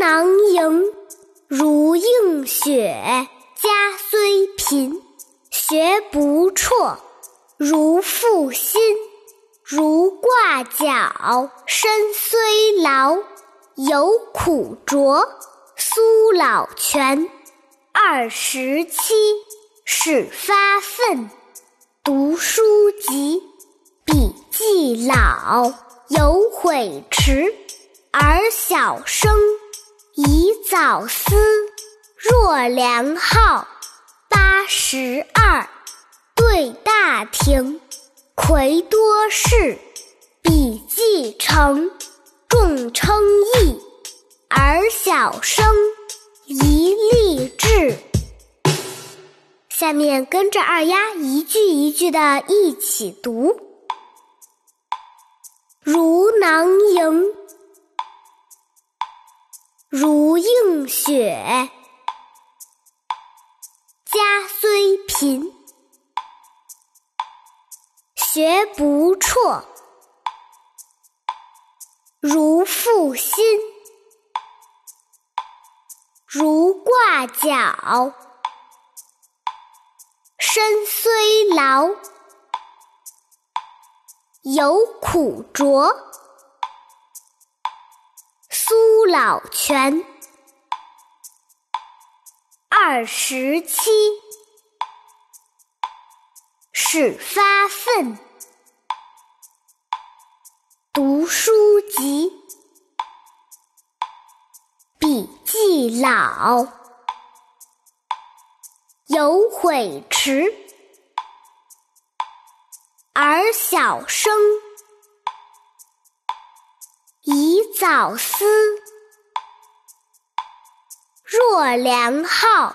囊萤，如映雪。家虽贫，学不辍；如负薪，如挂角。身虽劳，犹苦卓。苏老泉，二十七，始发愤。读书籍，笔记老，犹悔迟。而小生，宜早思。若良好，八十二。对大庭，魁多士。笔记成，众称异。儿小生，宜立志。下面跟着二丫一句一句的一起读：如囊映雪。家虽贫，学不辍；如负薪，如挂角。身虽劳，犹苦卓。苏老泉，二十七，始发愤。读书籍，笔记老。犹悔迟，而小生，宜早思。若良好，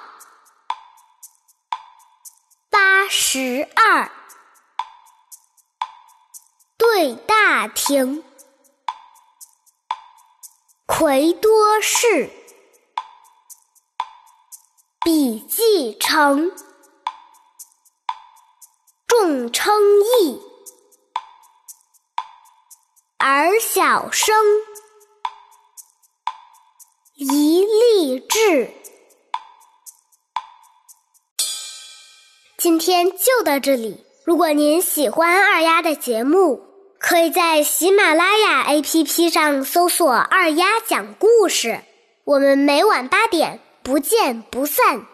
八十二。对大庭，魁多士。笔记成，众称义，而小生，一立志。今天就到这里。如果您喜欢二丫的节目，可以在喜马拉雅 APP 上搜索“二丫讲故事”。我们每晚八点。不见不散。